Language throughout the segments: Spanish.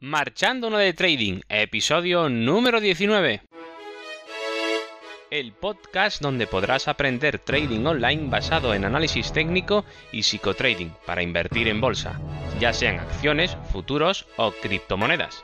Marchando uno de Trading, episodio número 19. El podcast donde podrás aprender trading online basado en análisis técnico y psicotrading para invertir en bolsa, ya sean acciones, futuros o criptomonedas.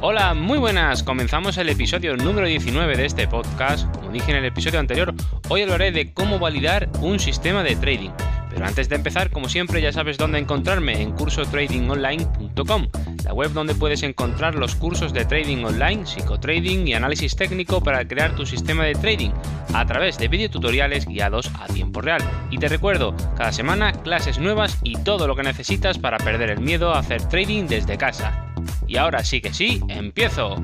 Hola, muy buenas. Comenzamos el episodio número 19 de este podcast. Como dije en el episodio anterior, hoy hablaré de cómo validar un sistema de trading. Pero antes de empezar, como siempre, ya sabes dónde encontrarme en cursotradingonline.com, la web donde puedes encontrar los cursos de trading online, psicotrading y análisis técnico para crear tu sistema de trading a través de videotutoriales guiados a tiempo real. Y te recuerdo, cada semana clases nuevas y todo lo que necesitas para perder el miedo a hacer trading desde casa. Y ahora sí que sí, empiezo.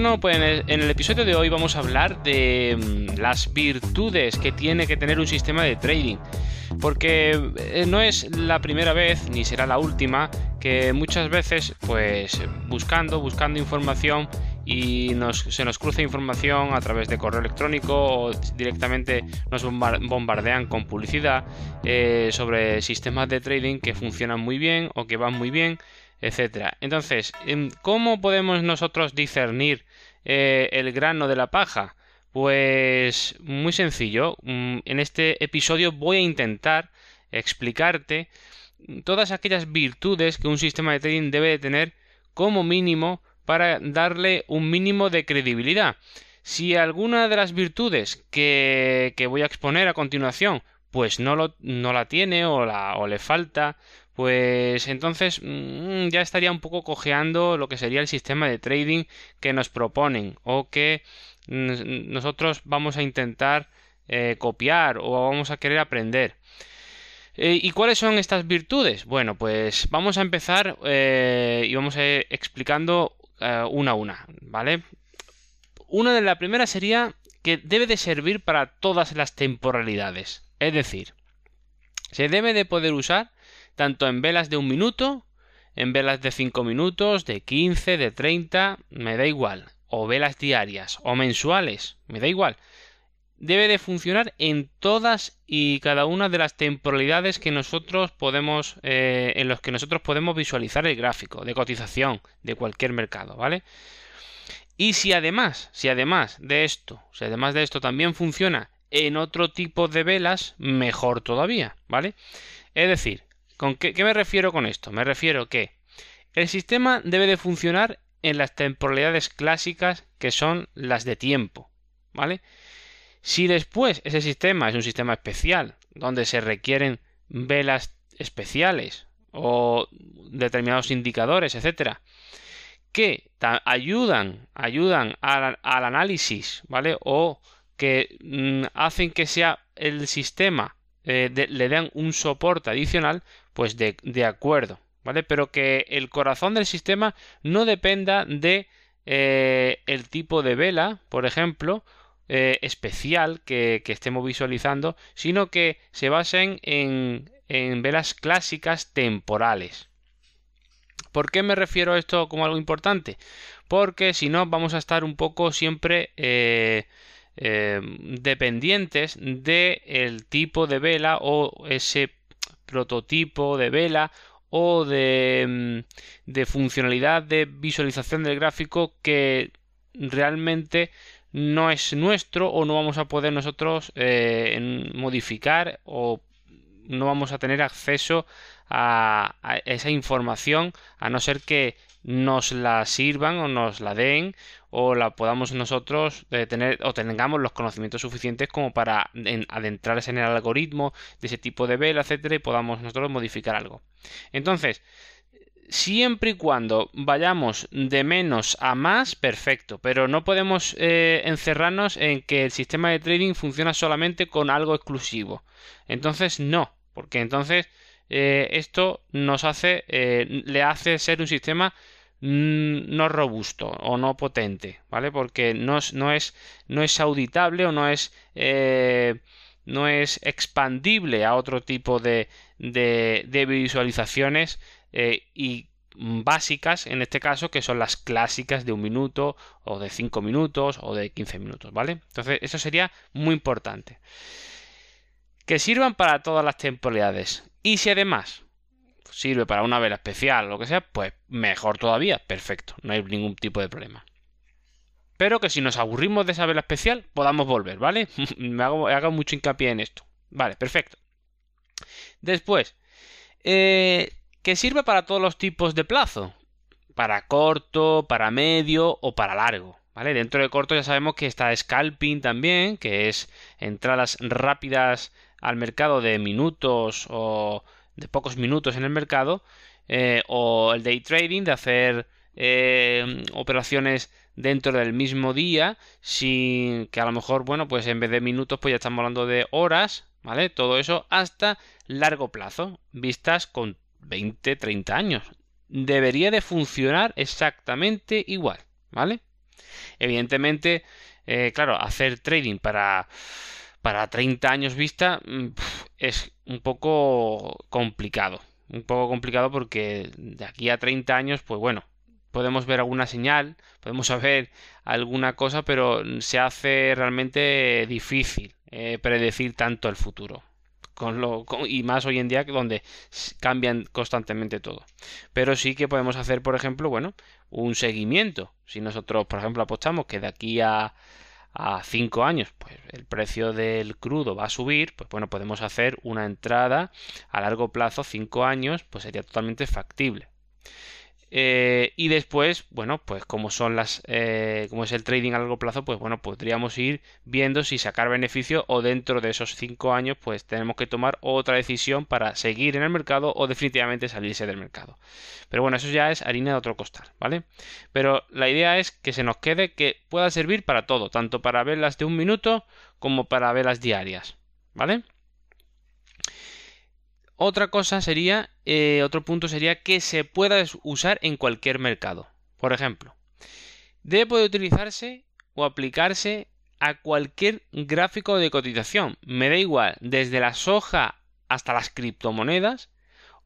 Bueno, pues en el, episodio de hoy vamos a hablar de mm, las virtudes que tiene que tener un sistema de trading. Porque eh, no es la primera vez, ni será la última, que muchas veces, pues buscando, buscando información, y se nos cruza información a través de correo electrónico o directamente nos bombardean con publicidad eh, sobre sistemas de trading que funcionan muy bien o que van muy bien, etcétera. Entonces, em, ¿cómo podemos nosotros discernir eh, el grano de la paja? Pues muy sencillo. Mm, en este episodio voy a intentar explicarte todas aquellas virtudes que un sistema de trading debe de tener como mínimo para darle un mínimo de credibilidad. Si alguna de las virtudes que, voy a exponer a continuación pues no, lo, no la tiene o, la, o le falta, pues entonces mm, ya estaría un poco cojeando lo que sería el sistema de trading que nos proponen o que nosotros vamos a intentar eh, copiar o vamos a querer aprender. Eh, ¿Y cuáles son estas virtudes? Bueno, pues vamos a empezar eh, y vamos a ir explicando una a una, ¿vale? Una de las primeras sería que debe de servir para todas las temporalidades. Es decir, se debe de poder usar tanto en velas de un minuto, en velas de 5 minutos, de 15, de 30, me da igual. O velas diarias o mensuales, me da igual. Debe de funcionar en todas y cada una de las temporalidades que nosotros podemos, eh, en los que nosotros podemos visualizar el gráfico de cotización de cualquier mercado, ¿vale? Y si además, si además de esto, si además de esto también funciona en otro tipo de velas, mejor todavía, ¿vale? Es decir, ¿con qué, me refiero con esto? Me refiero que el sistema debe de funcionar en las temporalidades clásicas que son las de tiempo, ¿vale? Si después ese sistema es un sistema especial, donde se requieren velas especiales o determinados indicadores, etcétera, que ayudan, ayudan al, análisis, ¿vale? O que mm, hacen que sea el sistema eh, le den un soporte adicional, pues de, de, acuerdo, ¿vale? Pero que el corazón del sistema no dependa de eh, el tipo de vela, por ejemplo, eh, especial que, estemos visualizando, sino que se basen en, en velas clásicas temporales. ¿Por qué me refiero a esto como algo importante? Porque si no vamos a estar un poco siempre eh, dependientes del tipo de vela o ese prototipo de vela o de, mm, de funcionalidad de visualización del gráfico que realmente no es nuestro o no vamos a poder nosotros eh, modificar o no vamos a tener acceso a, esa información a no ser que nos la sirvan o nos la den o la podamos nosotros eh, tener o tengamos los conocimientos suficientes como para adentrarse en el algoritmo de ese tipo de vela, etcétera, y podamos nosotros modificar algo. Entonces, siempre y cuando vayamos de menos a más, perfecto, pero no podemos eh, encerrarnos en que el sistema de trading funciona solamente con algo exclusivo. Entonces, no, porque entonces eh, esto nos hace, eh, le hace ser un sistema no robusto o no potente, ¿vale? Porque no, no, es, no es auditable o no es, no es expandible a otro tipo de, de, de visualizaciones eh, y básicas en este caso que son las clásicas de un minuto o de 5 minutos o de 15 minutos, ¿vale? Entonces eso sería muy importante. Que sirvan para todas las temporalidades. Y si además sirve para una vela especial o lo que sea, pues mejor todavía, perfecto, no hay ningún tipo de problema. Pero que si nos aburrimos de esa vela especial, podamos volver, ¿vale? Me hago, mucho hincapié en esto. Vale, perfecto. Después, eh, que sirve para todos los tipos de plazo. Para corto, para medio o para largo. ¿Vale? Dentro de corto ya sabemos que está scalping también, que es entradas rápidas al mercado de minutos o de pocos minutos en el mercado. Eh, o el day trading, de hacer eh, operaciones dentro del mismo día, sin que a lo mejor, bueno, pues en vez de minutos, pues ya estamos hablando de horas, ¿vale? Todo eso hasta largo plazo, vistas con 20, 30 años. Debería de funcionar exactamente igual, ¿vale? Evidentemente, eh, claro, hacer trading para, para 30 años vista mm, es un poco complicado. Un poco complicado porque de aquí a 30 años, pues bueno, podemos ver alguna señal, podemos saber alguna cosa, pero se hace realmente difícil eh, predecir tanto el futuro. Con lo, y más hoy en día donde cambian constantemente todo. Pero sí que podemos hacer, por ejemplo, bueno, un seguimiento. Si nosotros, por ejemplo, apostamos que de aquí a, a 5 años, pues el precio del crudo va a subir, pues bueno, podemos hacer una entrada a largo plazo, 5 años, pues sería totalmente factible. Eh, y después, bueno, pues como son las, eh, como es el trading a largo plazo, pues bueno, podríamos ir viendo si sacar beneficio o dentro de esos cinco años, pues tenemos que tomar otra decisión para seguir en el mercado o definitivamente salirse del mercado. Pero bueno, eso ya es harina de otro costal, ¿vale? Pero la idea es que se nos quede que pueda servir para todo, tanto para velas de un minuto como para velas diarias, ¿vale? Otra cosa sería, eh, otro punto sería que se pueda usar en cualquier mercado. Por ejemplo, debe poder utilizarse o aplicarse a cualquier gráfico de cotización. Me da igual, desde la soja hasta las criptomonedas,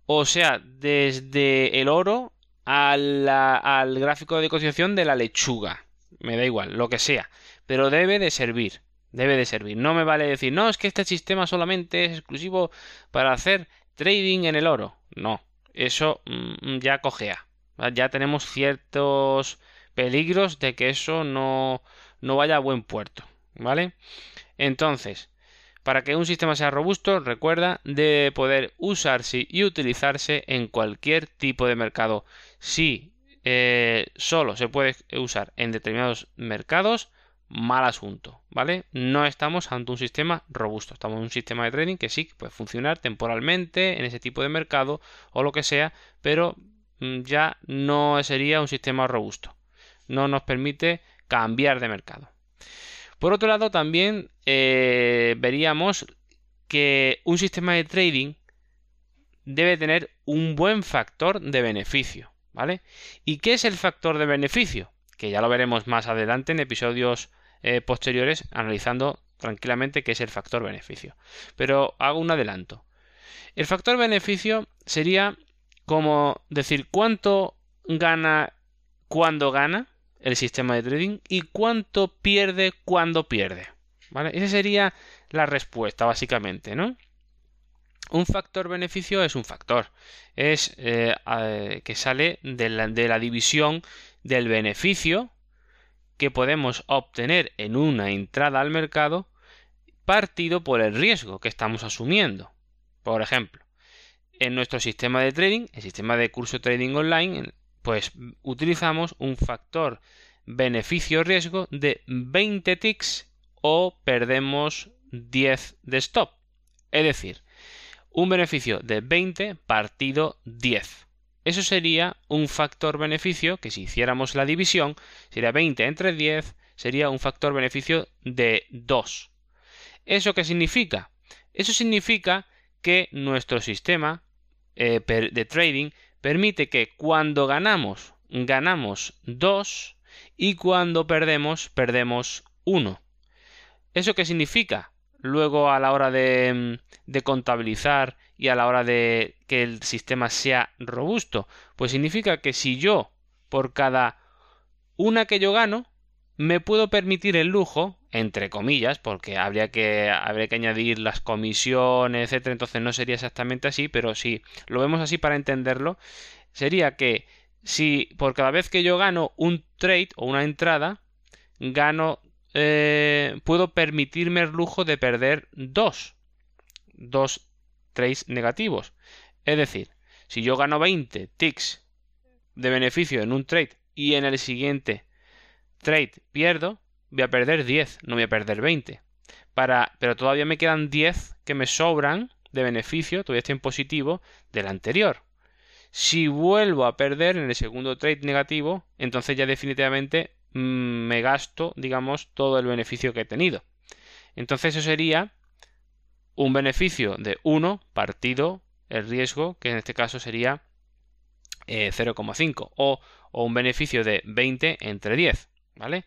o sea, desde el oro al gráfico de cotización de la lechuga. Me da igual, lo que sea. Pero debe de servir. Debe de servir. No me vale decir, no, es que este sistema solamente es exclusivo para hacer trading en el oro. No, eso mm, ya cojea. Ya tenemos ciertos peligros de que eso no, no vaya a buen puerto. ¿Vale? Entonces, para que un sistema sea robusto, recuerda, debe poder usarse y utilizarse en cualquier tipo de mercado. Si eh, solo se puede usar en determinados mercados, mal asunto, ¿vale? No estamos ante un sistema robusto, estamos en un sistema de trading que sí puede funcionar temporalmente en ese tipo de mercado o lo que sea, pero mm, ya no sería un sistema robusto. No nos permite cambiar de mercado. Por otro lado, también eh, veríamos que un sistema de trading debe tener un buen factor de beneficio, ¿vale? ¿Y qué es el factor de beneficio? Que ya lo veremos más adelante en episodios eh, posteriores analizando tranquilamente qué es el factor beneficio. Pero hago un adelanto. El factor beneficio sería como decir cuánto gana cuando gana el sistema de trading y cuánto pierde cuando pierde. ¿Vale? Esa sería la respuesta, básicamente, ¿no? Un factor beneficio es un factor. Es eh, que sale de la división del beneficio que podemos obtener en una entrada al mercado partido por el riesgo que estamos asumiendo. Por ejemplo, en nuestro sistema de trading, el sistema de curso trading online, pues utilizamos un factor beneficio-riesgo de 20 ticks o perdemos 10 de stop. Es decir, un beneficio de 20 partido 10. Eso sería un factor beneficio que si hiciéramos la división, sería 20 entre 10, sería un factor beneficio de 2. ¿Eso qué significa? Eso significa que nuestro sistema eh, de trading permite que cuando ganamos, ganamos 2 y cuando perdemos, perdemos 1. ¿Eso qué significa? Luego a la hora de, de contabilizar y a la hora de que el sistema sea robusto? Pues significa que si yo, por cada una que yo gano, me puedo permitir el lujo, entre comillas, porque habría que, habría que añadir las comisiones, etcétera, entonces no sería exactamente así, pero si lo vemos así para entenderlo, sería que si por cada vez que yo gano un trade o una entrada, gano, eh, puedo permitirme el lujo de perder dos, dos trades negativos. Es decir, si yo gano 20 ticks de beneficio en un trade y en el siguiente trade pierdo, voy a perder 10, no voy a perder 20. Para, pero todavía me quedan 10 que me sobran de beneficio, todavía estoy en positivo, del anterior. Si vuelvo a perder en el segundo trade negativo, entonces ya definitivamente mm, me gasto, digamos, todo el beneficio que he tenido. Entonces eso sería un beneficio de 1 partido el riesgo, que en este caso sería 0,5, eh, o, o un beneficio de 20 entre 10. ¿Vale?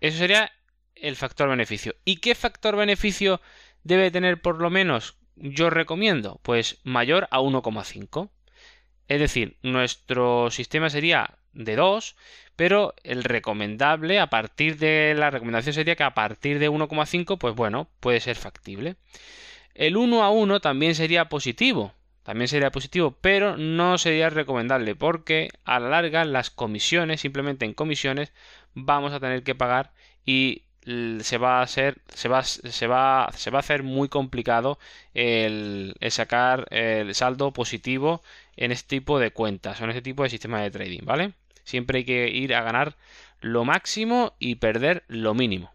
Eso sería el factor beneficio. ¿Y qué factor beneficio debe tener por lo menos? Yo recomiendo, pues mayor a 1,5. Es decir, nuestro sistema sería de 2, pero el recomendable a partir de la recomendación sería que a partir de 1,5, pues bueno, puede ser factible. El 1 a 1 también sería positivo, también sería positivo, pero no sería recomendable porque a la larga las comisiones, simplemente en comisiones, vamos a tener que pagar y se va a hacer se va, se va, se va a hacer muy complicado el, sacar el saldo positivo en este tipo de cuentas o en este tipo de sistema de trading, ¿vale? Siempre hay que ir a ganar lo máximo y perder lo mínimo.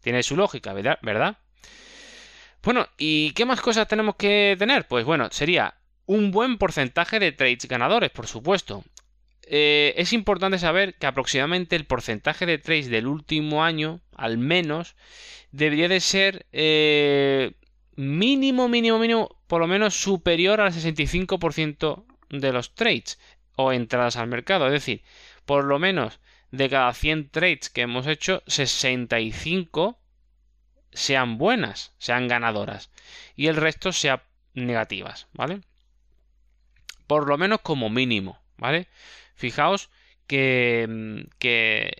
Tiene su lógica, ¿verdad? Bueno, ¿y qué más cosas tenemos que tener? Pues bueno, sería un buen porcentaje de trades ganadores, por supuesto. Eh, es importante saber que aproximadamente el porcentaje de trades del último año, al menos, debería de ser eh, mínimo, mínimo, mínimo, por lo menos superior al 65% de los trades o entradas al mercado. Es decir, por lo menos de cada 100 trades que hemos hecho, 65 sean buenas, sean ganadoras y el resto sean negativas, ¿vale? Por lo menos como mínimo, ¿vale? Fijaos que, mm,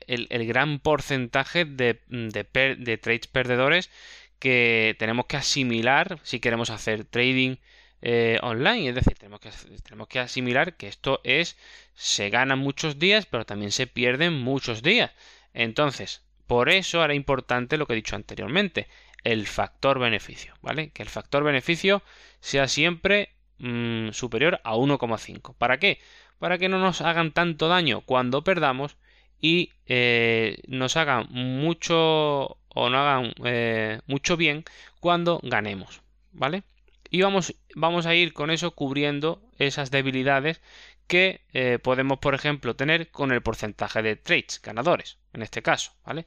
el, gran porcentaje de, de, trades perdedores que tenemos que asimilar si queremos hacer trading eh, online. Es decir, tenemos que, tenemos que asimilar que esto es, se ganan muchos días, pero también se pierden muchos días. Entonces, por eso era importante lo que he dicho anteriormente, el factor beneficio, ¿vale? Que el factor beneficio sea siempre mm, superior a 1,5. ¿Para qué? Para que no nos hagan tanto daño cuando perdamos y eh, nos hagan mucho o no hagan eh, mucho bien cuando ganemos, ¿vale? Y vamos, vamos a ir con eso cubriendo esas debilidades que eh, podemos, por ejemplo, tener con el porcentaje de trades ganadores en este caso, ¿vale?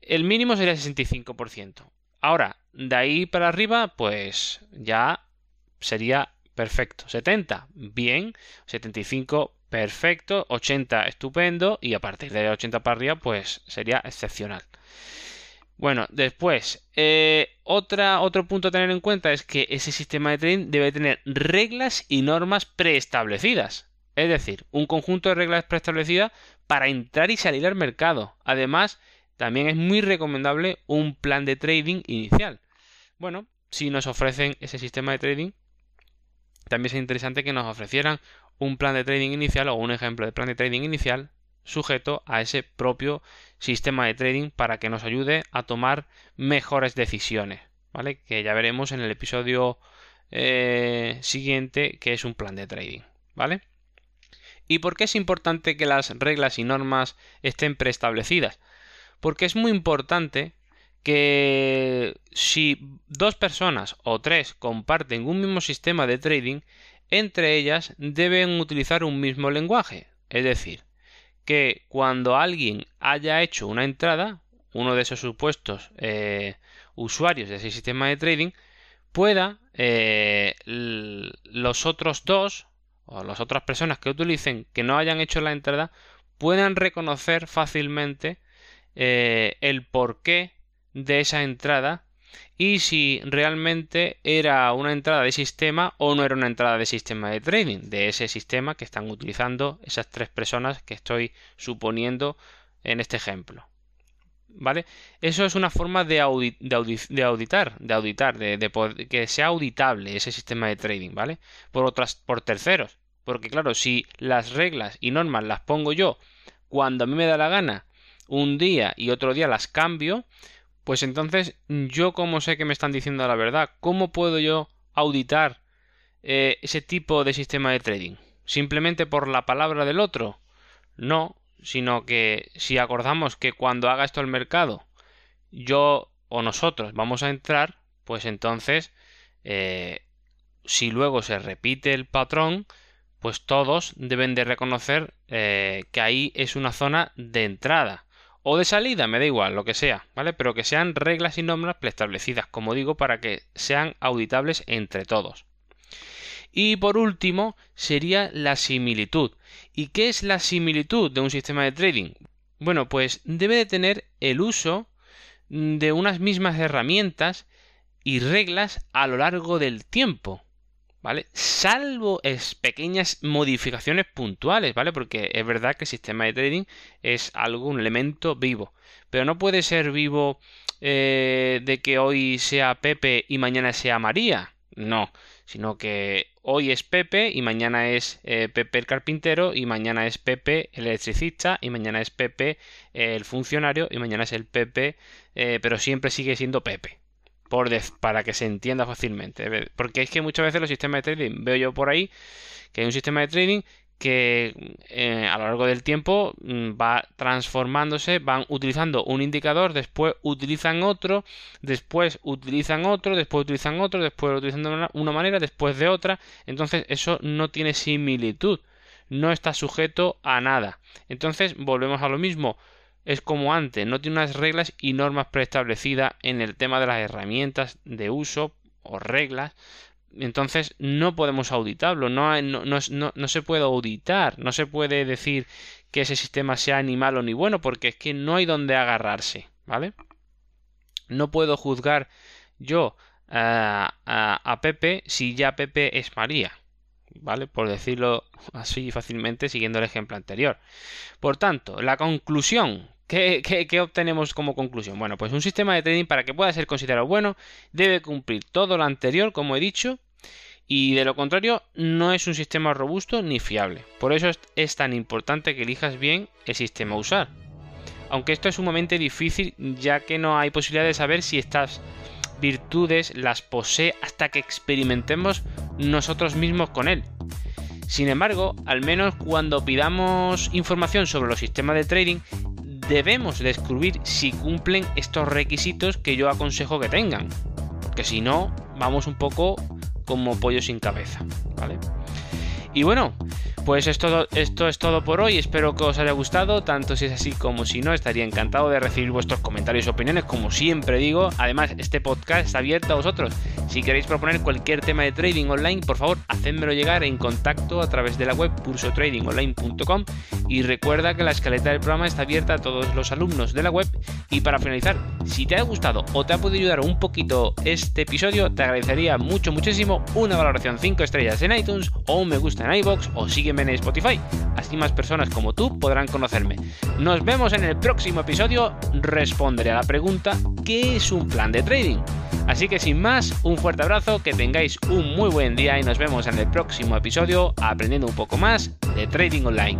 El mínimo sería 65%. Ahora, de ahí para arriba, pues ya sería perfecto. 70, bien. 75, perfecto. 80, estupendo. Y a partir de 80 para arriba, pues sería excepcional. Bueno, después, eh, otro punto a tener en cuenta es que ese sistema de trading debe tener reglas y normas preestablecidas. Es decir, un conjunto de reglas preestablecidas para entrar y salir al mercado. Además, también es muy recomendable un plan de trading inicial. Bueno, si nos ofrecen ese sistema de trading, también es interesante que nos ofrecieran un plan de trading inicial o un ejemplo de plan de trading inicial sujeto a ese propio sistema de trading para que nos ayude a tomar mejores decisiones, ¿vale? Que ya veremos en el episodio eh, siguiente que es un plan de trading, ¿vale? ¿Y por qué es importante que las reglas y normas estén preestablecidas? Porque es muy importante que si dos personas o tres comparten un mismo sistema de trading, entre ellas deben utilizar un mismo lenguaje. Es decir, que cuando alguien haya hecho una entrada, uno de esos supuestos eh, usuarios de ese sistema de trading, pueda eh, los otros dos o las otras personas que utilicen que no hayan hecho la entrada puedan reconocer fácilmente eh, el porqué de esa entrada y si realmente era una entrada de sistema o no era una entrada de sistema de trading, de ese sistema que están utilizando esas tres personas que estoy suponiendo en este ejemplo. ¿Vale? Eso es una forma de, de, auditar, de auditar, de, que sea auditable ese sistema de trading, ¿vale? Por otras, por terceros. Porque claro, si las reglas y normas las pongo yo cuando a mí me da la gana un día y otro día las cambio, pues entonces yo como sé que me están diciendo la verdad, ¿cómo puedo yo auditar eh, ese tipo de sistema de trading? ¿Simplemente por la palabra del otro? No, sino que si acordamos que cuando haga esto el mercado, yo o nosotros vamos a entrar, pues entonces, eh, si luego se repite el patrón, pues todos deben de reconocer eh, que ahí es una zona de entrada o de salida, me da igual, lo que sea, ¿vale? Pero que sean reglas y normas preestablecidas, como digo, para que sean auditables entre todos. Y por último, sería la similitud. ¿Y qué es la similitud de un sistema de trading? Bueno, pues debe de tener el uso de unas mismas herramientas y reglas a lo largo del tiempo. ¿Vale? Salvo pequeñas modificaciones puntuales, ¿vale? Porque es verdad que el sistema de trading es algo, un elemento vivo. Pero no puede ser vivo eh, de que hoy sea Pepe y mañana sea María. No, sino que hoy es Pepe y mañana es eh, Pepe el carpintero y mañana es Pepe el electricista y mañana es Pepe el funcionario y mañana es el Pepe, eh, pero siempre sigue siendo Pepe para que se entienda fácilmente. Porque es que muchas veces los sistemas de trading, veo yo por ahí que hay un sistema de trading que eh, a lo largo del tiempo mm, va transformándose, van utilizando un indicador, después utilizan otro, después utilizan otro, después utilizan otro, después lo utilizan de una manera, después de otra, entonces eso no tiene similitud, no está sujeto a nada. Entonces volvemos a lo mismo, es como antes, no tiene unas reglas y normas preestablecidas en el tema de las herramientas de uso o reglas. Entonces no podemos auditarlo, no, se puede auditar, no se puede decir que ese sistema sea ni malo ni bueno, porque es que no hay donde agarrarse, ¿vale? No puedo juzgar yo a, a Pepe si ya Pepe es María. ¿Vale? Por decirlo así fácilmente siguiendo el ejemplo anterior. Por tanto, la conclusión ¿Qué, obtenemos como conclusión? Bueno, pues un sistema de trading para que pueda ser considerado bueno debe cumplir todo lo anterior, como he dicho, y de lo contrario no es un sistema robusto ni fiable. Por eso es, tan importante que elijas bien el sistema a usar. Aunque esto es sumamente difícil ya que no hay posibilidad de saber si estas virtudes las posee hasta que experimentemos nosotros mismos con él. Sin embargo, al menos cuando pidamos información sobre los sistemas de trading, debemos descubrir si cumplen estos requisitos que yo aconsejo que tengan. Porque si no, vamos un poco como pollo sin cabeza, ¿vale? Y bueno, pues esto, esto es todo por hoy, espero que os haya gustado, tanto si es así como si no, estaría encantado de recibir vuestros comentarios y opiniones, como siempre digo, además este podcast está abierto a vosotros, si queréis proponer cualquier tema de trading online, por favor, hacedmelo llegar en contacto a través de la web cursotradingonline.com y recuerda que la escaleta del programa está abierta a todos los alumnos de la web. Y para finalizar, si te ha gustado o te ha podido ayudar un poquito este episodio, te agradecería mucho, muchísimo una valoración 5 estrellas en iTunes o un me gusta en iBox o sígueme en Spotify. Así más personas como tú podrán conocerme. Nos vemos en el próximo episodio. Responderé a la pregunta ¿qué es un plan de trading? Así que sin más, un fuerte abrazo, que tengáis un muy buen día y nos vemos en el próximo episodio aprendiendo un poco más de trading online.